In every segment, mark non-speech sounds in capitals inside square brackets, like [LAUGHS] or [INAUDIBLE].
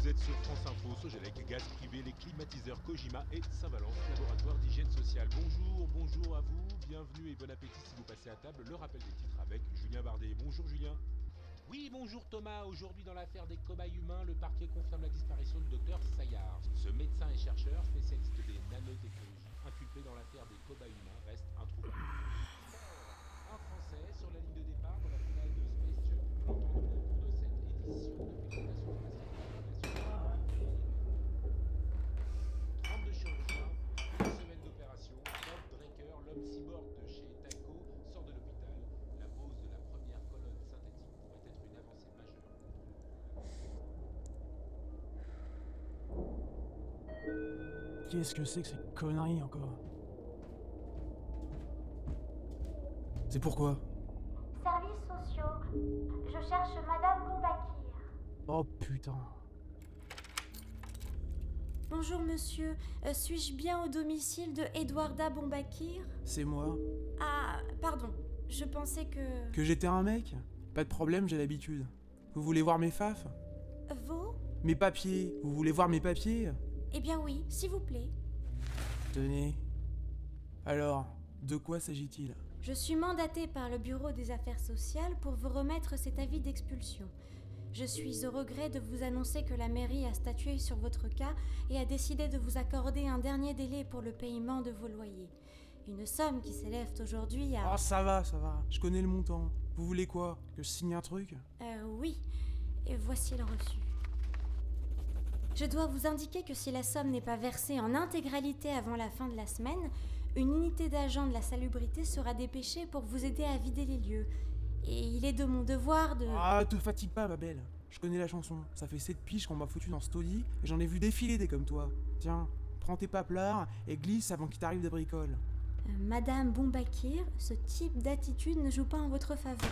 Vous êtes sur France Info, Sogelec, Gaz Privé, les climatiseurs Kojima et Saint-Valence, laboratoire d'hygiène sociale. Bonjour, bonjour à vous, bienvenue et bon appétit si vous passez à table. Le rappel des titres avec Julien Bardet. Bonjour Julien. Oui, bonjour Thomas. Aujourd'hui, dans l'affaire des cobayes humains, le parquet confirme la disparition du docteur Sayar. Ce médecin et chercheur, spécialiste des nanotechnologies, inculpé dans l'affaire des cobayes humains, reste introuvable. Un Français sur la ligne de départ dans la finale de Space Jump. Vous l'entendrez au cours de cette édition depuis la station spatiale internationale. 32 chirurgiens, une semaine d'opération. Bob Draker, l'homme cyborg de chez Tyco, sort de l'hôpital. La pose de la première colonne synthétique pourrait être une avancée majeure contre Qu'est-ce que c'est que ces conneries encore? C'est pourquoi? Services sociaux. Je cherche Madame Bombakir. Oh putain. Bonjour monsieur, Euh, suis-je bien au domicile de Edwarda Bombakir? C'est moi. Ah, pardon, je pensais que... Que j'étais un mec? Pas de problème, j'ai l'habitude. Vous voulez voir mes fafs Vous Mes papiers Vous voulez voir mes papiers? Eh bien oui, s'il vous plaît. Tenez. Alors, de quoi s'agit-il? Je suis mandatée par le Bureau des Affaires sociales pour vous remettre cet avis d'expulsion. Je suis au regret de vous annoncer que la mairie a statué sur votre cas et a décidé de vous accorder un dernier délai pour le paiement de vos loyers. Une somme qui s'élève aujourd'hui à... Oh, ça va, ça va. Je connais le montant. Vous voulez quoi? Que je signe un truc? Euh, oui. Et voici le reçu. Je dois vous indiquer que si la somme n'est pas versée en intégralité avant la fin de la semaine, une unité d'agents de la salubrité sera dépêchée pour vous aider à vider les lieux. Et il est de mon devoir de... Ah, te fatigue pas, ma belle. Je connais la chanson. Ça fait 7 piges qu'on m'a foutu dans ce taudis et j'en ai vu défiler des comme toi. Tiens, prends tes paplards et glisse avant qu'il t'arrive des bricoles. Euh, Madame Bombakir, ce type d'attitude ne joue pas en votre faveur.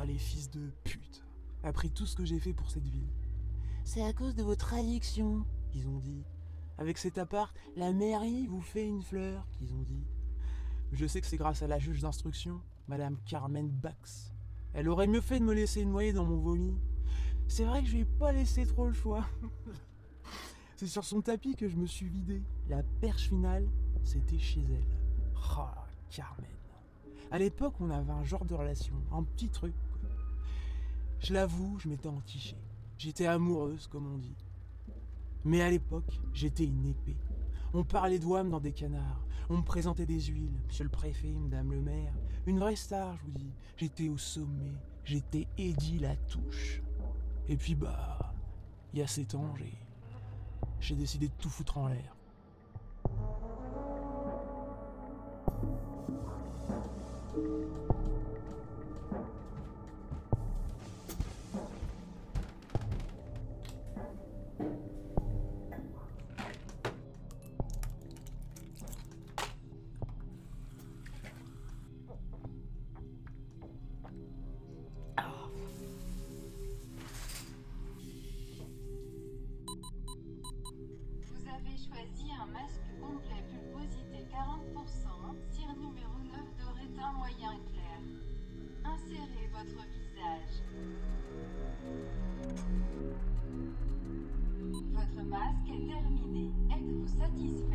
Ah, les fils de Après tout ce que j'ai fait pour cette ville. C'est à cause de votre addiction, ils ont dit. Avec cet appart, la mairie vous fait une fleur, qu'ils ont dit. Je sais que c'est grâce à la juge d'instruction, Madame Carmen Bax. Elle aurait mieux fait de me laisser noyer dans mon vomi. C'est vrai que je lui ai pas laissé trop le choix. [LAUGHS] c'est sur son tapis que je me suis vidé. La perche finale, c'était chez elle. Ah, Carmen. À l'époque, on avait un genre de relation, un petit truc. Je l'avoue, je m'étais entiché. J'étais amoureuse, comme on dit. Mais à l'époque, j'étais une épée. On parlait d'ouam dans des canards. On me présentait des huiles. Monsieur le préfet, madame le maire. Une vraie star, je vous dis. J'étais au sommet. J'étais Eddie la touche. Et puis, bah, il y a sept ans. J'ai décidé de tout foutre en l'air. Votre visage. Votre masque est terminé. Êtes-vous satisfait?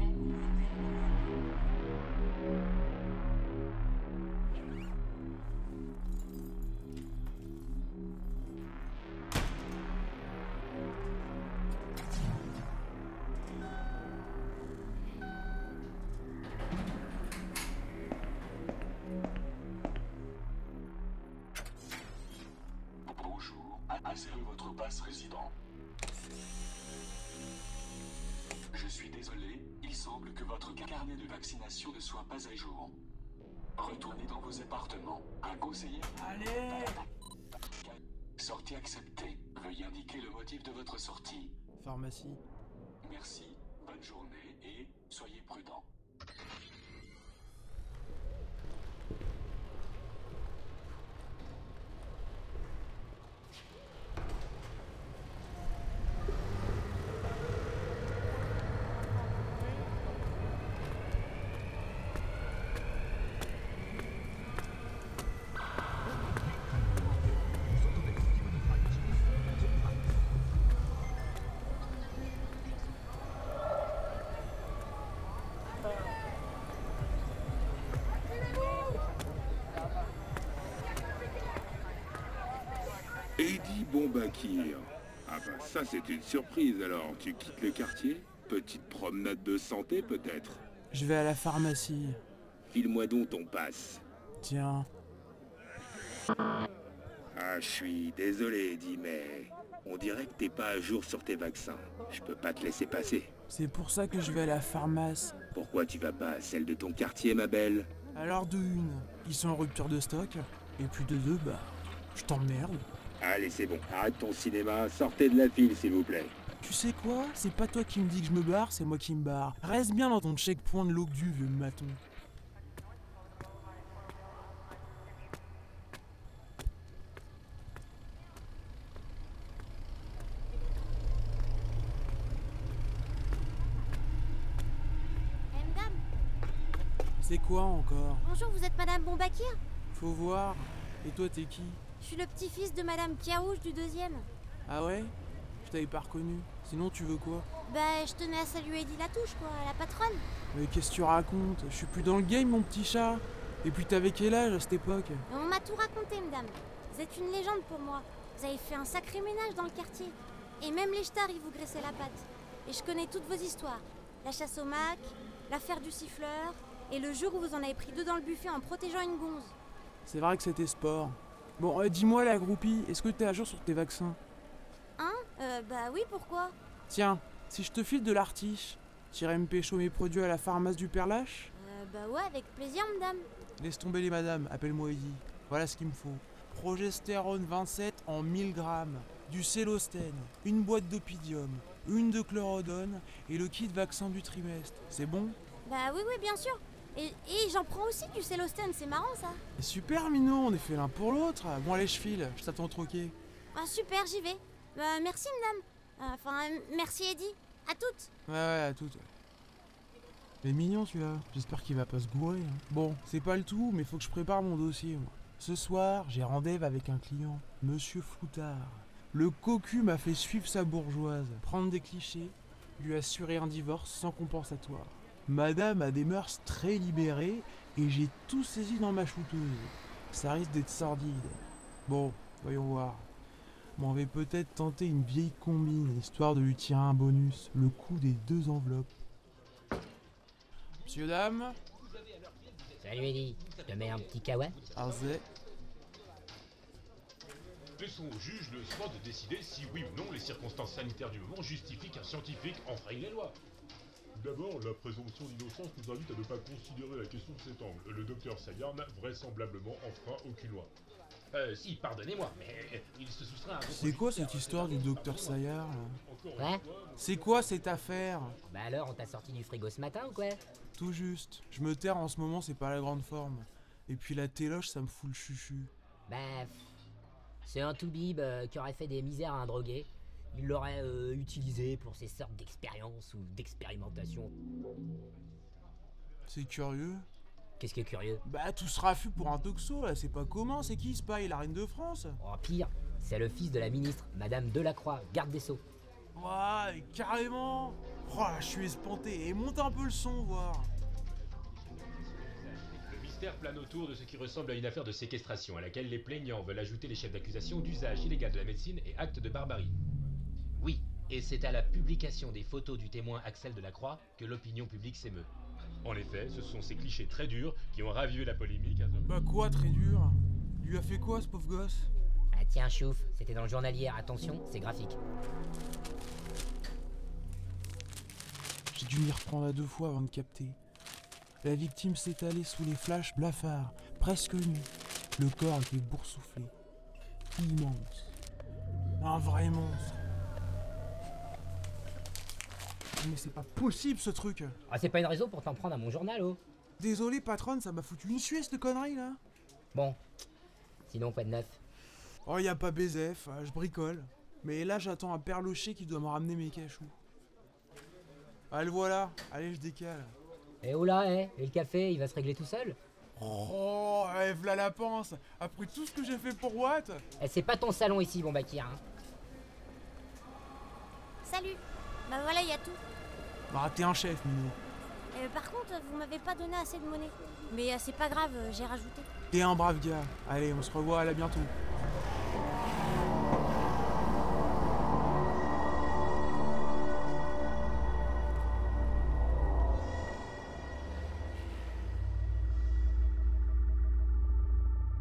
Semble que votre carnet de vaccination ne soit pas à jour. Retournez dans vos appartements. Un conseiller. Allez Sortie acceptée. Veuillez indiquer le motif de votre sortie. Pharmacie. Merci, bonne journée et soyez prudents. Eddie Bombakir. Ah bah ça c'est une surprise alors. Tu quittes le quartier? Petite promenade de santé peut-être? Je vais à la pharmacie. File-moi donc ton passe. Tiens. Ah, je suis désolé, Eddie, mais on dirait que t'es pas à jour sur tes vaccins. Je peux pas te laisser passer. C'est pour ça que je vais à la pharmacie. Pourquoi tu vas pas à celle de ton quartier, ma belle? Alors de une, ils sont en rupture de stock. Et puis de deux, bah, je t'emmerde. Allez, c'est bon. Arrête ton cinéma. Sortez de la file, s'il vous plaît. Tu sais quoi? C'est pas toi qui me dis que je me barre, c'est moi qui me barre. Reste bien dans ton checkpoint de du vieux maton. Eh, madame, C'est quoi encore? Bonjour, vous êtes Madame Bombakir Faut voir. Et toi, t'es qui? Je suis le petit-fils de Madame Kiarouche du deuxième. Ah ouais? Je t'avais pas reconnu. Sinon, tu veux quoi? Bah, je tenais à saluer Eddie Latouche, quoi, la patronne. Mais qu'est-ce que tu racontes? Je suis plus dans le game, mon petit chat. Et puis t'avais quel âge à cette époque? On m'a tout raconté, madame. Vous êtes une légende pour moi. Vous avez fait un sacré ménage dans le quartier. Et même les stars, ils vous graissaient la patte. Et je connais toutes vos histoires. La chasse au mac, l'affaire du siffleur, et le jour où vous en avez pris deux dans le buffet en protégeant une gonze. C'est vrai que c'était sport. Bon, euh, dis-moi la groupie, est-ce que t'es à jour sur tes vaccins? Hein? Euh, bah oui, pourquoi? Tiens, si je te file de l'artiche, t'irais me pécho mes produits à la pharmacie du Père Lâche Euh, bah ouais, avec plaisir, madame. Laisse tomber les madames, appelle-moi Eddie. Voilà ce qu'il me faut. Progestérone 27 en 1000 grammes, du célostène, une boîte d'opidium, une de chlorodone et le kit vaccin du trimestre. C'est bon? Bah oui, oui, bien sûr. Et, et j'en prends aussi du célostène, c'est marrant ça. Super Mino, on est fait l'un pour l'autre. Bon allez, je file, je t'attends troqué. Ah super, j'y vais. Bah merci, madame. Euh, Enfin, merci, Eddie. À toutes. Ouais, ouais, à toutes. Mais mignon celui-là, j'espère qu'il va pas se gourer. hein. Bon, c'est pas le tout, mais faut que je prépare mon dossier. moi. Ce soir, j'ai rendez-vous avec un client, Monsieur Floutard. Le cocu m'a fait suivre sa bourgeoise, prendre des clichés, lui assurer un divorce sans compensatoire. Madame a des mœurs très libérées et j'ai tout saisi dans ma shooteuse. Ça risque d'être sordide. Bon, voyons voir. M'en vais peut-être tenter une vieille combine, histoire de lui tirer un bonus, le coût des deux enveloppes. Monsieur, dame, Salut Eddie, je te mets un petit kawa? Arzé, Laissons au juge le soin de décider si oui ou non les circonstances sanitaires du moment justifient qu'un scientifique enfreigne les lois. D'abord, la présomption d'innocence nous invite à ne pas considérer la question de cet angle. Le docteur Sayan n'a vraisemblablement enfreint aucune loi. Euh, si, pardonnez-moi, mais euh, il se soustrait à c'est quoi cette histoire du docteur Sayard Ouais C'est quoi cette affaire? Bah alors, on t'a sorti du frigo ce matin ou quoi? Tout juste. Je me terre en ce moment, c'est pas la grande forme. Et puis la téloche, ça me fout le chuchu. Bah, c'est un toubib euh, qui aurait fait des misères à un drogué. Il l'aurait euh, utilisé pour ces sortes d'expériences ou d'expérimentations. C'est curieux. Qu'est-ce qui est curieux? Bah tout se raffut pour un toxo là, c'est pas comment, c'est qui Spy, la reine de France? Oh, pire, c'est le fils de la ministre, Madame Delacroix, garde des Sceaux. Ouais, carrément Oh là, je suis espanté, et monte un peu le son, voir Le mystère plane autour de ce qui ressemble à une affaire de séquestration à laquelle les plaignants veulent ajouter les chefs d'accusation d'usage illégal de la médecine et actes de barbarie. Oui, et c'est à la publication des photos du témoin Axel Delacroix que l'opinion publique s'émeut. En effet, ce sont ces clichés très durs qui ont ravivé la polémique. à- Bah quoi, très dur? Il lui a fait quoi, ce pauvre gosse? Ah tiens, chouf, c'était dans le journal hier, attention, c'est graphique. J'ai dû m'y reprendre à deux fois avant de capter. La victime s'étalait sous les flashs blafards, presque nu. Le corps était boursouflé. Immense. Un vrai monstre. Mais c'est pas possible ce truc Ah, c'est pas une raison pour t'en prendre à mon journal, oh Désolé patronne, ça m'a foutu une suée cette connerie là Bon, sinon, quoi de neuf Oh y a pas BZF, euh, je bricole. Mais là j'attends un perlocher qui doit me ramener mes cachous. Ah le voilà, allez je décale. Eh oh là, eh Et le café, il va se régler tout seul? Oh, eh, v'là la panse Après tout ce que j'ai fait pour Watt Eh, c'est pas ton salon ici, bon Bakir, hein. Salut. Bah voilà, il y a tout. Bah, un chef, Minou. Euh, par contre, vous m'avez pas donné assez de monnaie. Mais euh, c'est pas grave, euh, j'ai rajouté. T'es un brave gars. Allez, on se revoit à la bientôt.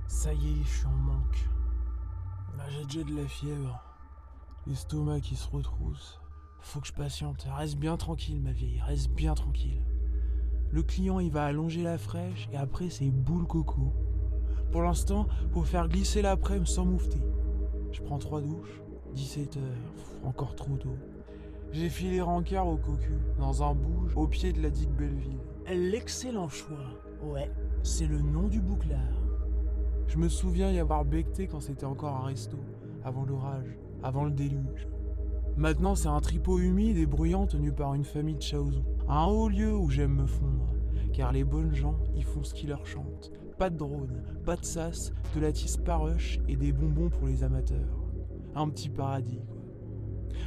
Ça y est, je suis en manque. Bah, j'ai déjà de la fièvre. L'estomac qui se retrousse. Faut que je patiente. Reste bien tranquille, ma vieille. Reste bien tranquille. Le client, il va allonger la fraîche et après, c'est boule coco. Pour l'instant, faut faire glisser l'après-midi sans moufter. Je prends trois douches. 17 heures. Encore trop tôt. J'ai filé rancard au cocu, dans un bouge, au pied de la digue Belleville. L'excellent choix. Ouais, c'est le nom du bouclard. Je me souviens y avoir becté quand c'était encore un resto, avant l'orage, avant le déluge. Maintenant, c'est un tripot humide et bruyant tenu par une famille de Chaouzou. Un haut lieu où j'aime me fondre, car les bonnes gens y font ce qui leur chante. Pas de drone, pas de sas, de la tisse parush et des bonbons pour les amateurs. Un petit paradis, quoi.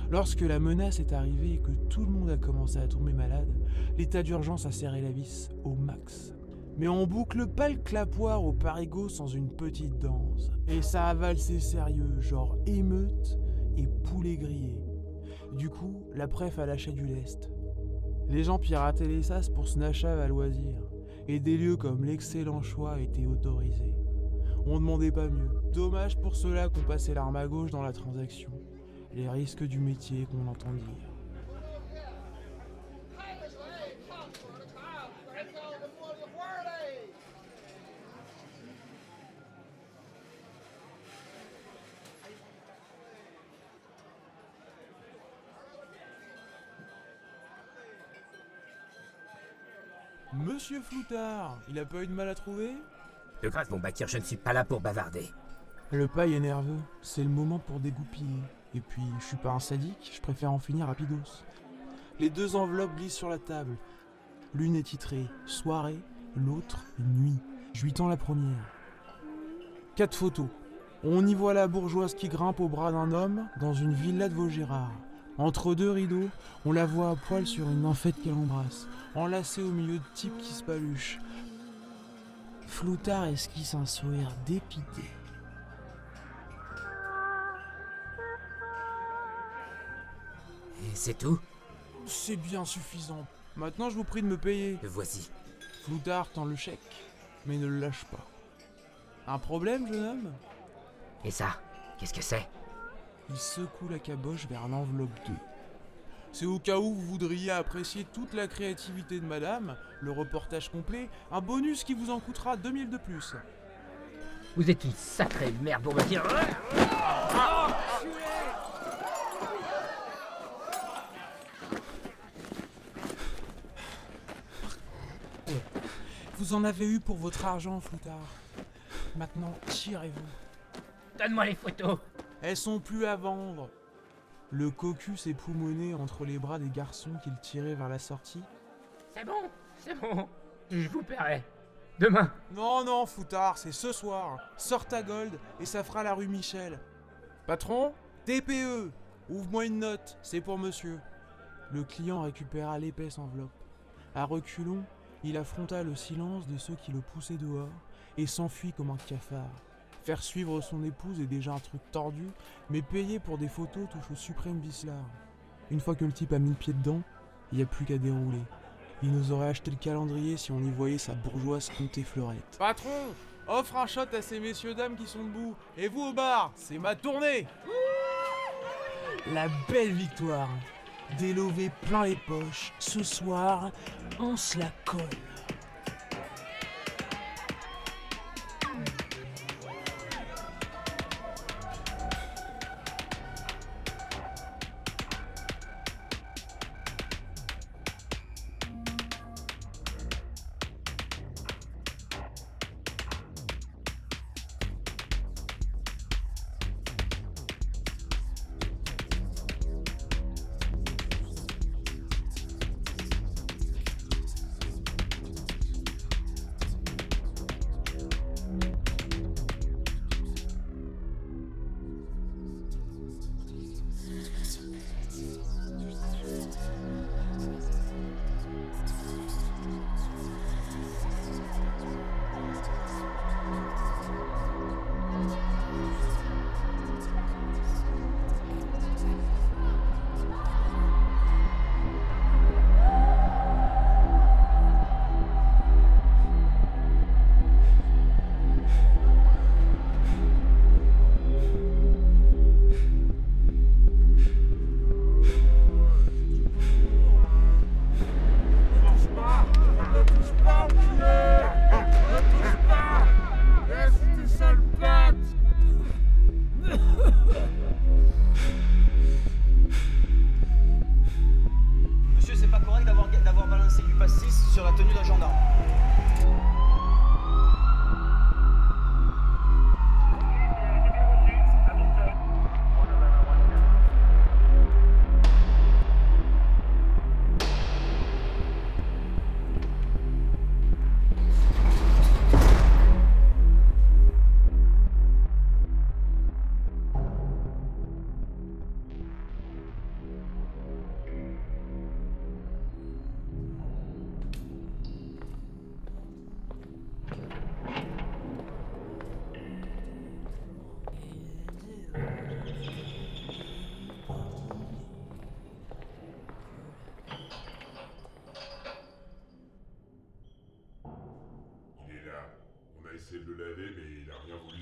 Lorsque la menace est arrivée et que tout le monde a commencé à tomber malade, l'état d'urgence a serré la vis au max. Mais on boucle pas le clapoir au parigot sans une petite danse. Et ça a valsé sérieux, genre émeute et poulet grillé. Du coup, la préf a lâché du lest. Les gens pirataient les sas pour snashave à loisir. Et des lieux comme l'excellent choix étaient autorisés. On demandait pas mieux. Dommage pour ceux-là qu'on passait l'arme à gauche dans la transaction. Les risques du métier qu'on entend. Monsieur Floutard, il a pas eu de mal à trouver? De grâce, bon Bakir, je ne suis pas là pour bavarder. Le paille est nerveux, c'est le moment pour dégoupiller. Et puis, je suis pas un sadique, je préfère en finir rapidos. Les deux enveloppes glissent sur la table. L'une est titrée soirée, l'autre nuit. Je lui tends la première. Quatre photos. On y voit la bourgeoise qui grimpe au bras d'un homme dans une villa de Vaugirard. Entre deux rideaux, on la voit à poil sur une nymphette qu'elle embrasse, enlacée au milieu de types qui se paluchent. Floutard esquisse un sourire dépité. Et c'est tout? C'est bien suffisant. Maintenant, je vous prie de me payer. Le voici. Floutard tend le chèque, mais ne le lâche pas. Un problème, jeune homme? Et ça Qu'est-ce que c'est? Il secoue la caboche vers l'enveloppe 2. C'est au cas où vous voudriez apprécier toute la créativité de madame, le reportage complet, un bonus qui vous en coûtera 2000 de plus. Vous êtes une sacrée merde pour me dire. Vous en avez eu pour votre argent, Floutard. Maintenant, tirez-vous. Donne-moi les photos Elles sont plus à vendre. Le cocu s'est poumonné entre les bras des garçons qu'il tirait vers la sortie. C'est bon, c'est bon. Je vous paierai. Demain. Non, non, Floutard, c'est ce soir. Sors ta gold et ça fera la rue Michel. Patron TPE Ouvre-moi une note, c'est pour monsieur. Le client récupéra l'épaisse enveloppe. À reculons, il affronta le silence de ceux qui le poussaient dehors et s'enfuit comme un cafard. Faire suivre son épouse est déjà un truc tordu, mais payer pour des photos touche au suprême vicelard. Une fois que le type a mis le pied dedans, il n'y a plus qu'à dérouler. Il nous aurait acheté le calendrier si on y voyait sa bourgeoise compter fleurette. Patron Offre un shot à ces messieurs-dames qui sont debout. Et vous au bar, c'est ma tournée La belle victoire Des lovés plein les poches. Ce soir, on se la colle.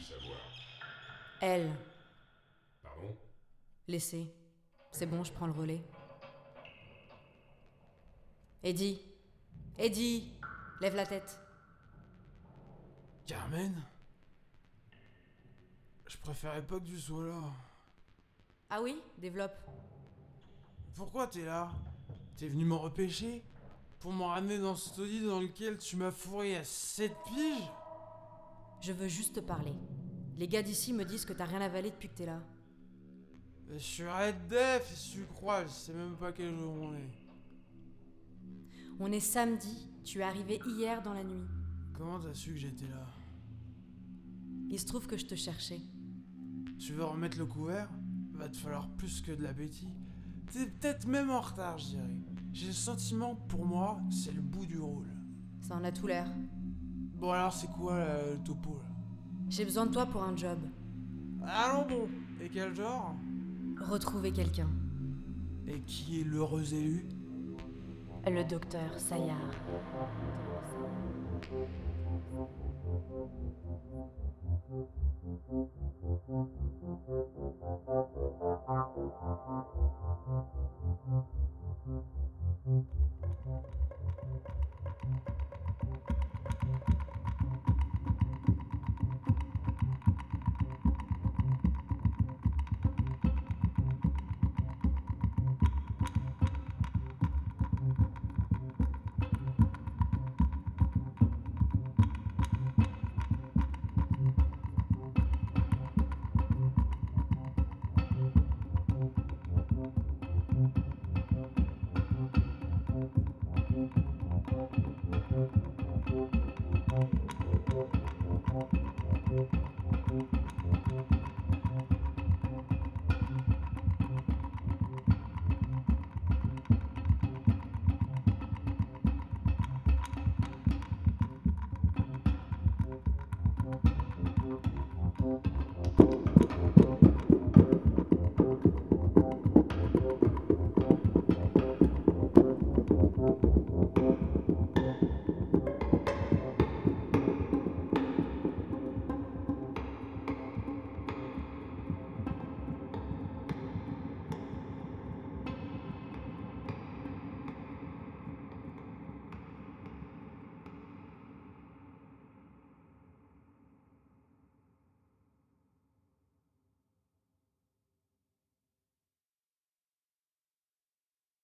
Savoir Elle. Pardon? Laissez. C'est bon, je prends le relais. Eddie Eddie Lève la tête. Carmen? Je préférais pas que tu sois là. Ah oui? Développe. Pourquoi t'es là? T'es venu me repêcher? Pour me ramener dans ce taudis dans lequel tu m'as fourré à 7 piges? Je veux juste te parler. Les gars d'ici me disent que t'as rien avalé depuis que t'es là. Je suis Red Def, si tu crois, je sais même pas quel jour on est. On est samedi, tu es arrivé hier dans la nuit. Comment t'as su que j'étais là? Il se trouve que je te cherchais. Tu veux remettre le couvert? Va te falloir plus que de l'appétit. T'es peut-être même en retard, je dirais. J'ai le sentiment, pour moi, c'est le bout du rôle. Ça en a tout l'air. Bon alors c'est quoi là, le topo là? J'ai besoin de toi pour un job. Allons bon Et quel genre? Retrouver quelqu'un. Et qui est l'heureux élu? Le docteur Sayar. thank you